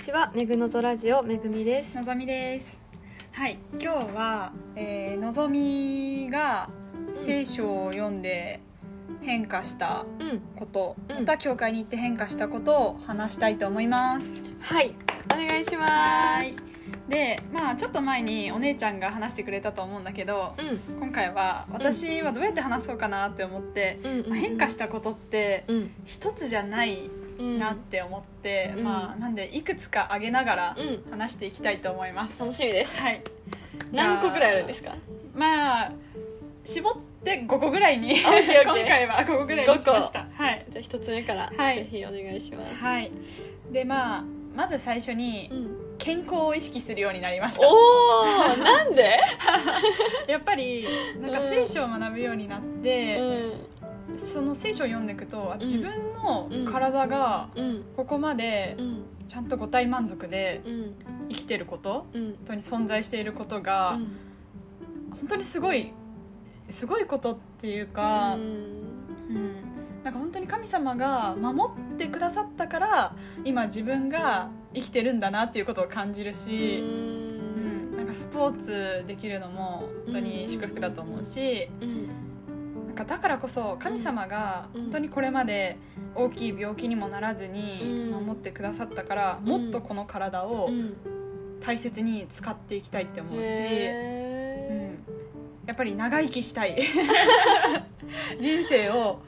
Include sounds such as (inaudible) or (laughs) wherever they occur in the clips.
ちはめぐのぞラジオめぐみです。のぞみです。はい今日は、えーのぞみが聖書を読んで変化したうん。こと、うん。また教会に行って変化したことを話したいと思います。はいお願いします。でまあちょっと前にお姉ちゃんが話してくれたと思うんだけどうん。今回は私はどうやって話そうかなって思って、うん。まあ変化したことってうん。一つじゃないうんなって思って、うん。まあなんでいくつか挙げながらうん。話していきたいと思います、楽しみです。はい。何個くらいあるんですか？まあ絞って5個ぐらいに (laughs) 今回は5個ぐらいにしました。はい、じゃあ一つ目からはい。ぜひお願いします。はい、でまあまず最初にうん。健康を意識するようになりました。おおなんで？(laughs) やっぱりなんか聖書を学ぶようになって、うんその聖書を読んでいくと、自分の体がうん。ここまでうん。ちゃんと五体満足でうん。生きてることうん。本当に存在していることが、本当にすごいすごいことっていうか、うん。うん。なんか本当に神様が守ってくださったから今自分が生きてるんだなっていうことを感じるし、うん。なんかスポーツできるのも本当に祝福だと思うし、うんかだからこそ神様がうん。本当にこれまで大きい病気にもならずにうん。守ってくださったから、もっとこの体をうん。大切に使っていきたいって思うし、うへん。やっぱり長生きしたい。(laughs) 人生を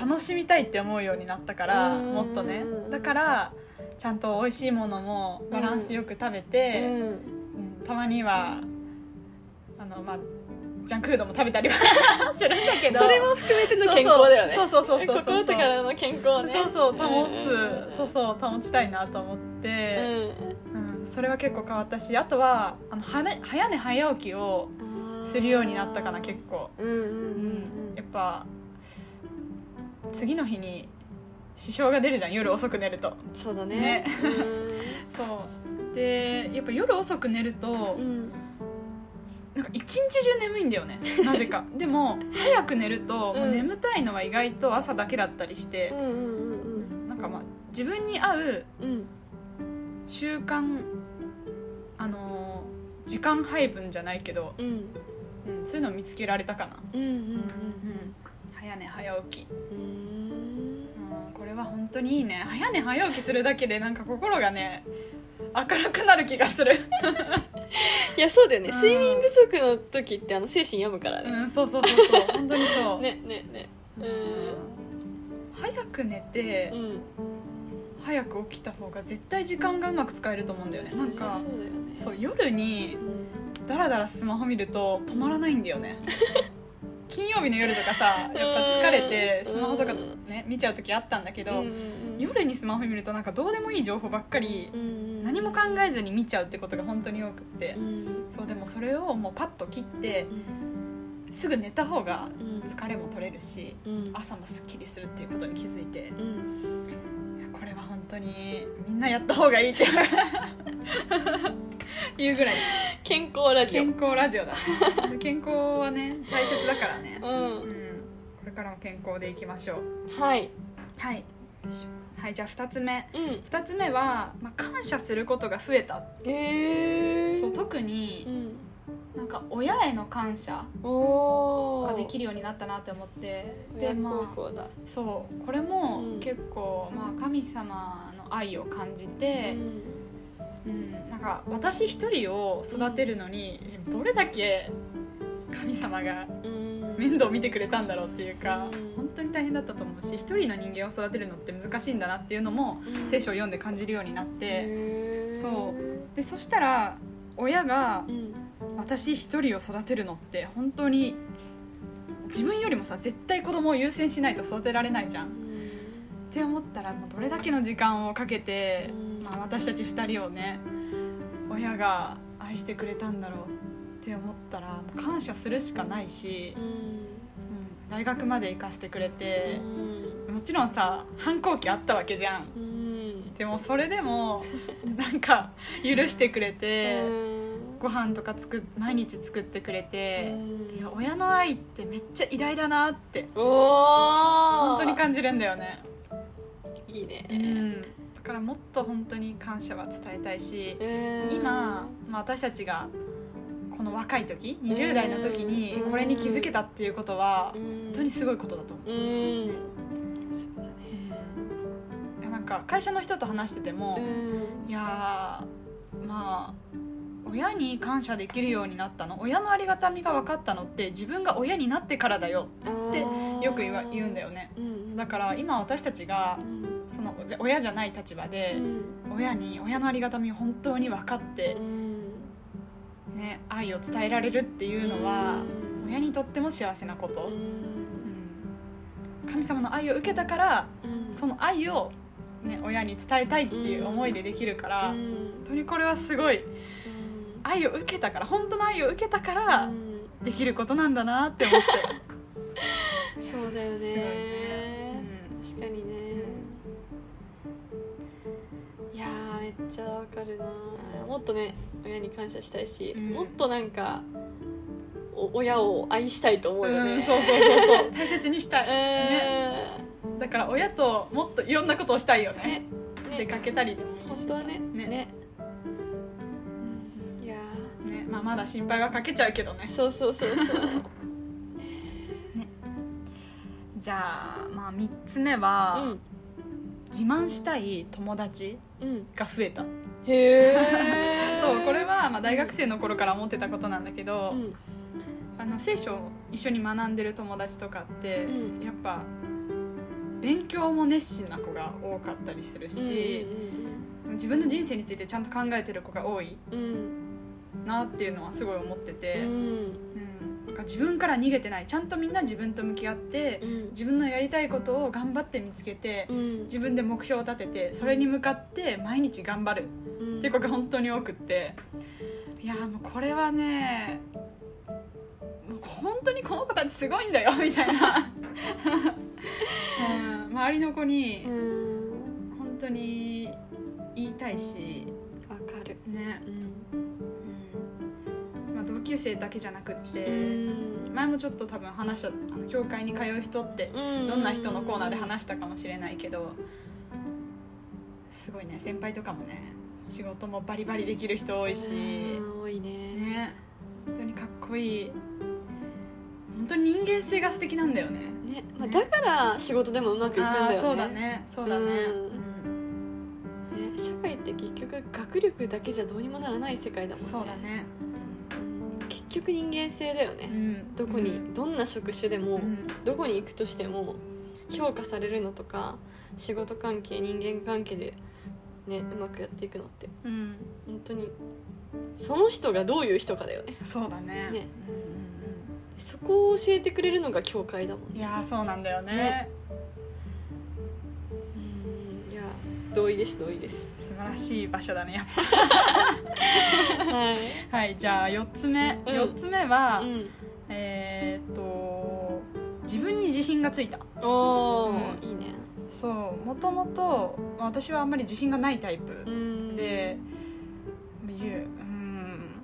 楽しみたいって思うようになったから、うん。もっとね。だからちゃんと美味しいものもバランスよく食べて、たまにはあの、まあ、ジャンクフードも食べたりは (laughs) するんだけど。それも含めての健康だよね。そうそうそうそう健康をね。そうそう保んつ、そうそう保ちたいなと思っうて、ん。うんそれは結構変わったしあとはあのはね早寝早起きをするようになったかな結構、うんうんうんやっぱ次の日に支障が出るじゃん夜遅く寝ると。うんそうだね。ね。(laughs) そう。でやっぱ夜遅く寝ると、うん一日中眠いんだよね。(laughs) なぜか。でも早く寝ると、うん。もう眠たいのは意外と朝だけだったりしてなんかまあ自分に合ううん。習慣あのー時間配分じゃないけど、うん。うんそういうのを見つけられたかな、うんうん早寝早起き、うんうん。うん、これは本当にいいね。早寝早起きするだけでなんか心がね明るくなる気がする (laughs) (laughs) いやそうだよね。うん。睡眠不足の時ってあの精神読むからね。うんそうそうそうそう。(laughs) 本当にそう、ねねね。うん。う早く寝て、んうん早く起きた方が絶対時間がうまく使えると思うんだよね。なんかそうだよね。そう夜にうん。ダラダラスマホ見ると止まらないんだよね。(laughs) 金曜日の夜とかさやっぱ疲れてうん。スマホとかね見ちゃう時あったんだけど、うん夜にスマホ見るとなんかどうでもいい情報ばっかりうん何も考えずに見ちゃうってことが本当に多くって。うん。そうでもそれをもうパッと切ってすぐ寝た方がうん。疲れも取れるしうん。朝もすっきりするっていうことに気づいて。いこれは本当にみんなやった方がいいって。いうぐらい。健康ラジオ。健康ラジオだ。健康はね大切だからね、ううんん、これからも健康でいきましょう。はい。はいはいじゃあ2つ目。うん。2つ目は、まあ、感謝することが増えた。へえそう特うにん。なんか親への感謝おができるるようになったなって思って。ででまあそうこれもうん。結構、まあ、神様の愛を感じて、うん、なんか私一人を育てるのにどれだけ神様がうん面倒見てくれたんだろうっていうかうん。本当に大変だったと思うし一人の人間を育てるのって難しいんだなっていうのも聖書を読んで感じるようになってそう。でそしたら親がうん。私一人を育てるのって本当に自分よりもさ絶対子供を優先しないと育てられないじゃん。って思ったらもうどれだけの時間をかけて、うん。まあ、私たち2人をね親が愛してくれたんだろうって思ったら感謝するしかないし、うん。うん大学まで行かせてくれてう、ん。もちろんさ反抗期あったわけじゃん。うん。でもそれでも (laughs) なんか許してくれて、うん。ご飯とか作っ毎日作ってくれて、うん。いや親の愛ってめっちゃ偉大だなって本当に感じるんだよね、いいね。うん、からもっと本当に感謝は伝えたいしえー今、まあ、私たちがこの若い時20代の時にこれに気づけたっていうことはうん。本当にすごいことだと思う。なんか会社の人と話してても、うん。いやーまあ親に感謝できるようになったの親のありがたみが分かったのって自分が親になってからだよってよく言うんだよね。うん。だから今私たちがうん。そのじゃ親じゃない立場で親に親のありがたみを本当に分かってう、んね、愛を伝えられるっていうのは親にとっても幸せなこと、うん。うん神様の愛を受けたからうんその愛を、ね、親に伝えたいっていう思いでできるから、うん本当にこれはすごい愛を受けたから本当の愛を受けたからうんできることなんだなって思って、(laughs) そうだよね。ね。確かにね。いやーめっちゃわかるなもっとね親に感謝したいし、うん。もっとなんかお親を愛したいと思うよね、うんそうそうそうそう。(laughs) 大切にしたい、ね、えだから親ともっといろんなことをしたいよーね。ね。出かけたりでもいいし本当はね。ね。ねいやね。まあ、まだ心配はかけちゃうけどね。ーそうそうそうそう。(laughs) じゃあ、まあ、3つ目は、うん。自慢したい友達うん。が増えた。へえそうこれはまあ大学生の頃から思ってたことなんだけど、うん。あの聖書を一緒に学んでる友達とかって、うん。やっぱ勉強も熱心な子が多かったりするし、自分の人生についてちゃんと考えてる子が多いうん。うんなっていうのはすごい思ってて、うん。自分から逃げてないちゃんとみんな自分と向き合ってうん。自分のやりたいことを頑張って見つけてうん。自分で目標を立ててそれに向かって毎日頑張るうんっていう子が本当に多くって。いやもうこれはねもう本当にこの子たちすごいんだよみたいな、うん、周りの子にうん。本当に言いたいし。わかる。ね、うん。うん。まあ、同級生だけじゃなくって、うん。前もちょっと多分話したあの教会に通う人ってどんな人のコーナーで話したかもしれないけどすごいね先輩とかもね仕事もバリバリできる人多いし。うん多いね。ね。本当にかっこいい。本当に人間性が素敵なんだよね。ね。まあ、ね。だから仕事でもうまくいくんだよね。そうだね。そうだね。ね社会って結局学力だけじゃどうにもならない世界だうんもんね。そうだね。結局人間性だよね、うん。どこに、どんな職種でも、うん。どこに行くとしても評価されるのとか仕事関係人間関係でねうまくやっていくのって。うん。本当にその人がどういう人かだよね。そうだね。ね。うんそこを教えてくれるのが教会だもんね。うんいやーそうなんだよね。ね。うんいや同意です同意です。素晴らしい場所だねやっはい、ぱはいじゃあ4つ目、うん。4つ目は、うん、えーっと自分に自信がついた。おうん。ーいいねそうもともとまあ私はあんまり自信がないタイプん。で、いううん。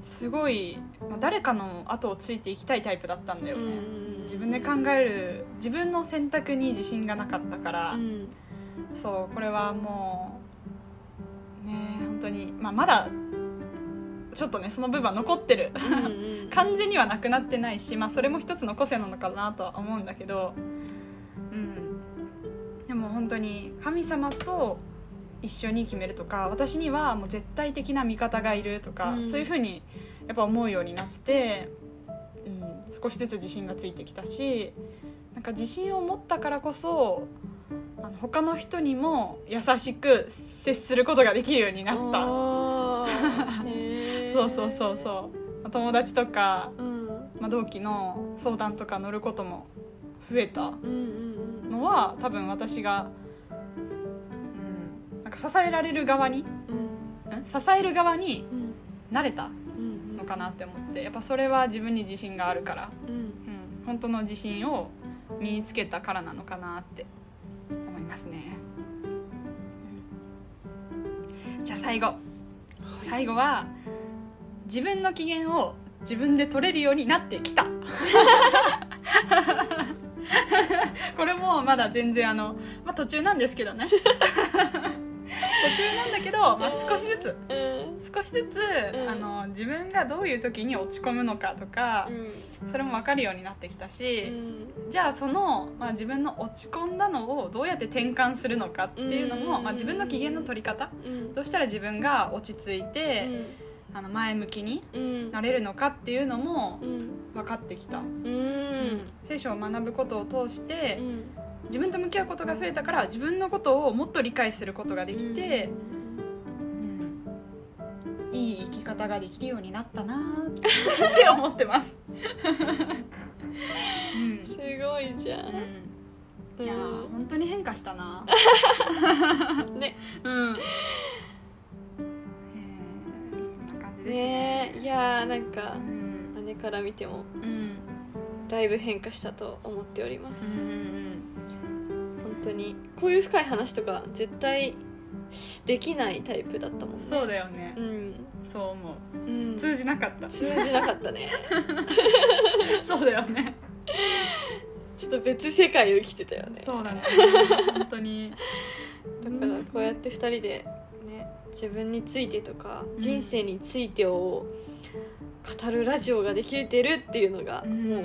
すごい、まあ、誰かの後をついていきたいタイプだったんだよね、自分で考える自分の選択に自信がなかったから、うん。そうこれはもうね本当に、まあ、まだちょっとねその部分は残ってる。(laughs) 完全にはなくなってないし、まあ、それも一つの個性なのかなとは思うんだけど、本当に神様と一緒に決めるとか私にはもう絶対的な味方がいるとか、うん。そういうふうにやっぱ思うようになって、うん、少しずつ自信がついてきたしなんか自信を持ったからこそあの他の人にも優しく接することができるようになった。(laughs) そうそうそうそう。友達とかうん。まあ、同期の相談とか乗ることも増えた。うんうんうんのは多分私が、うん、なんか支えられる側にん。支える側にうん。なれたうんのかなって思ってやっぱそれは自分に自信があるから、うん。うん、本当の自信を身につけたからなのかなって思いますね。じゃあ最後。最後は自分の機嫌を自分で取れるようになってきた (laughs) まだ全然あの、まあ、途中なんですけどね。(laughs) 途中なんだけど、まあ、少しずつ。うん。少しずつ、うん。あの自分がどういう時に落ち込むのかとか、それも分かるようになってきたうし、ん。じゃあその、まあ、自分の落ち込んだのをどうやって転換するのかっていうのも、うん。まあ、自分の機嫌の取り方。うん。どうしたら自分が落ち着いて、あの前向きにうん。なれるのかっていうのもうん。分かってきた、うん。聖書を学ぶことを通してうん自分と向き合うことが増えたから自分のことをもっと理解することができて、うんいい生き方ができるようになったなーって思ってます、うん。すごいじゃん。うん。いやー本当に変化したな。(laughs) ね。うん。えーそんな感じですね。ねえいやーなんかうん。姉から見てもうん。だいぶ変化したと思っております。うん当にこういう深い話とか絶対しできないタイプだったもんね。そうだよね。うん、そう思う。うん、通じなかった。通じなかったね。(laughs) そうだよね。ちょっと別世界を生きてたよね。そうだね。本当に。だからこうやって2人でね自分についてとかうん。人生についてを語るラジオができてるっていうのがうん。もう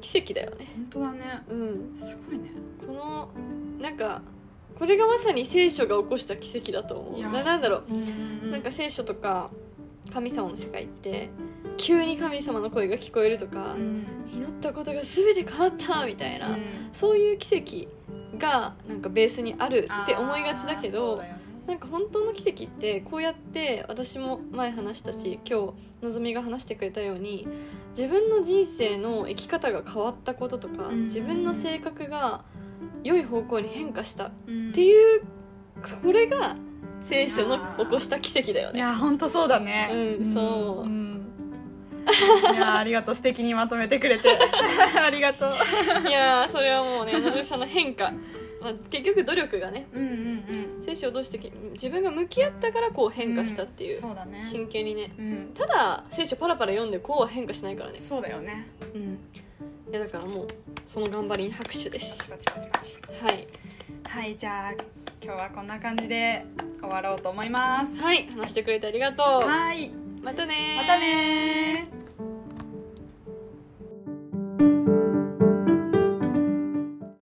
奇跡だよね。本当だね。うん。すごいね。このなんかこれがまさに聖書が起こした奇跡だと思いうや。ななんだろう。んうなんか聖書とか神様の世界って急に神様の声が聞こえるとかうん。祈ったことが全て変わったみたいな、うん。そういう奇跡がなんかベースにあるって思いがちだけどなんか本当の奇跡ってこうやって私も前話したし今日のぞみが話してくれたように自分の人生の生き方が変わったこととか、うん。自分の性格が良い方向に変化したっっていうこれが聖書の起こした奇跡だよね。いや本当そうだね。うんそう。ん。いやありがとう。素敵にまとめてくれて。(laughs) ありがとう。いやーそれはもうねのぞみさんの変化、まあ、結局努力がねうんうんうん。をどうしてき自分が向き合ったからこう変化したっていう、そうだね。真剣にね。うん。ただ聖書パラパラ読んでこうは変化しないからね。そうだよね。うん。いやだからもうその頑張りに拍手です。はい。はいじゃあ今日はこんな感じで終わろうと思います。はい。話してくれてありがとう。はい。またねー。またねー